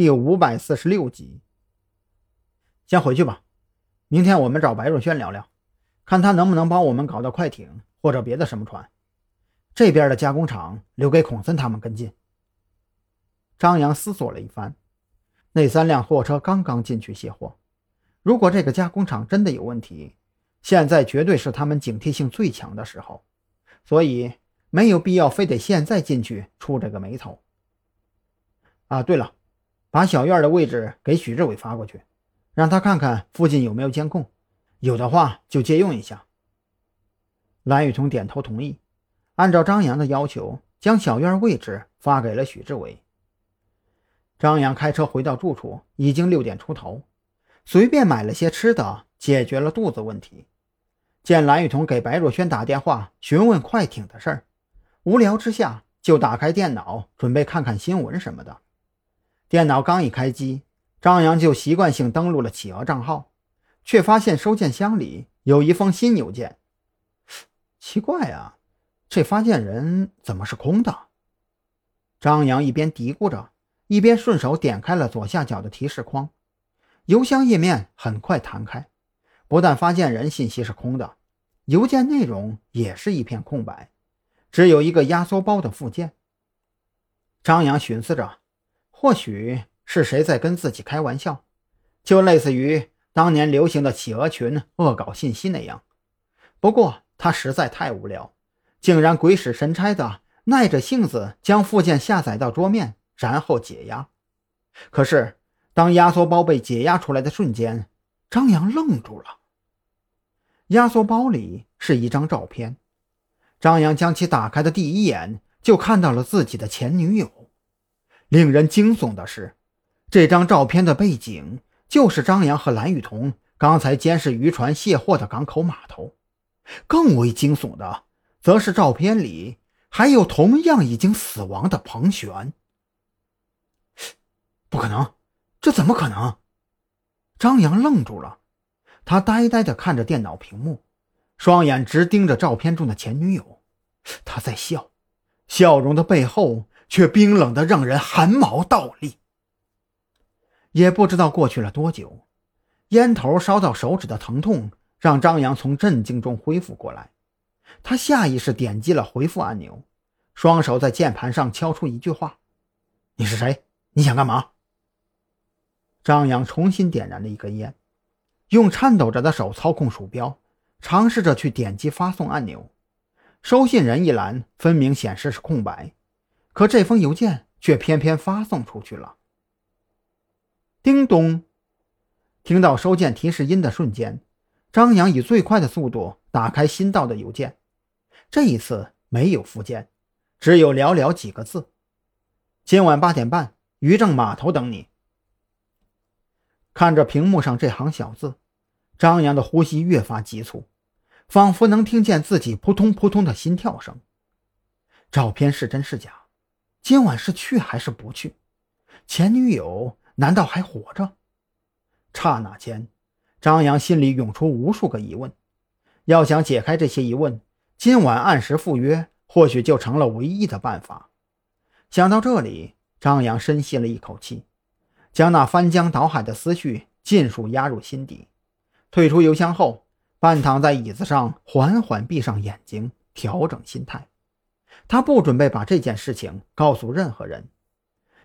第五百四十六集。先回去吧，明天我们找白若轩聊聊，看他能不能帮我们搞到快艇或者别的什么船。这边的加工厂留给孔森他们跟进。张扬思索了一番，那三辆货车刚刚进去卸货，如果这个加工厂真的有问题，现在绝对是他们警惕性最强的时候，所以没有必要非得现在进去出这个眉头。啊，对了，把小院的位置给许志伟发过去，让他看看附近有没有监控，有的话就借用一下。蓝雨桐点头同意，按照张扬的要求，将小院位置发给了许志伟。张扬开车回到住处，已经六点出头，随便买了些吃的，解决了肚子问题。见蓝雨桐给白若萱打电话询问快艇的事儿，无聊之下就打开电脑准备看看新闻什么的。电脑刚一开机，张扬就习惯性登录了企鹅账号，却发现收件箱里有一封新邮件。奇怪啊，这发件人怎么是空的？张扬一边嘀咕着，一边顺手点开了左下角的提示框，邮箱页面很快弹开，不但发件人信息是空的，邮件内容也是一片空白，只有一个压缩包的附件。张扬寻思着。或许是谁在跟自己开玩笑，就类似于当年流行的企鹅群恶搞信息那样。不过他实在太无聊，竟然鬼使神差的耐着性子将附件下载到桌面，然后解压。可是当压缩包被解压出来的瞬间，张扬愣住了。压缩包里是一张照片，张扬将其打开的第一眼就看到了自己的前女友。令人惊悚的是，这张照片的背景就是张扬和蓝雨桐刚才监视渔船卸货的港口码头。更为惊悚的，则是照片里还有同样已经死亡的彭璇。不可能，这怎么可能？张扬愣住了，他呆呆地看着电脑屏幕，双眼直盯着照片中的前女友。他在笑，笑容的背后。却冰冷的让人汗毛倒立。也不知道过去了多久，烟头烧到手指的疼痛让张扬从震惊中恢复过来。他下意识点击了回复按钮，双手在键盘上敲出一句话：“你是谁？你想干嘛？”张扬重新点燃了一根烟，用颤抖着的手操控鼠标，尝试着去点击发送按钮。收信人一栏分明显示是空白。可这封邮件却偏偏发送出去了。叮咚！听到收件提示音的瞬间，张扬以最快的速度打开新到的邮件。这一次没有附件，只有寥寥几个字：“今晚八点半，渔政码头等你。”看着屏幕上这行小字，张扬的呼吸越发急促，仿佛能听见自己扑通扑通的心跳声。照片是真是假？今晚是去还是不去？前女友难道还活着？刹那间，张扬心里涌出无数个疑问。要想解开这些疑问，今晚按时赴约或许就成了唯一的办法。想到这里，张扬深吸了一口气，将那翻江倒海的思绪尽数压入心底。退出邮箱后，半躺在椅子上，缓缓闭上眼睛，调整心态。他不准备把这件事情告诉任何人，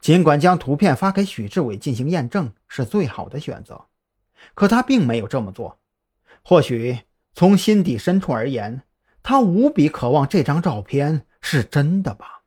尽管将图片发给许志伟进行验证是最好的选择，可他并没有这么做。或许从心底深处而言，他无比渴望这张照片是真的吧。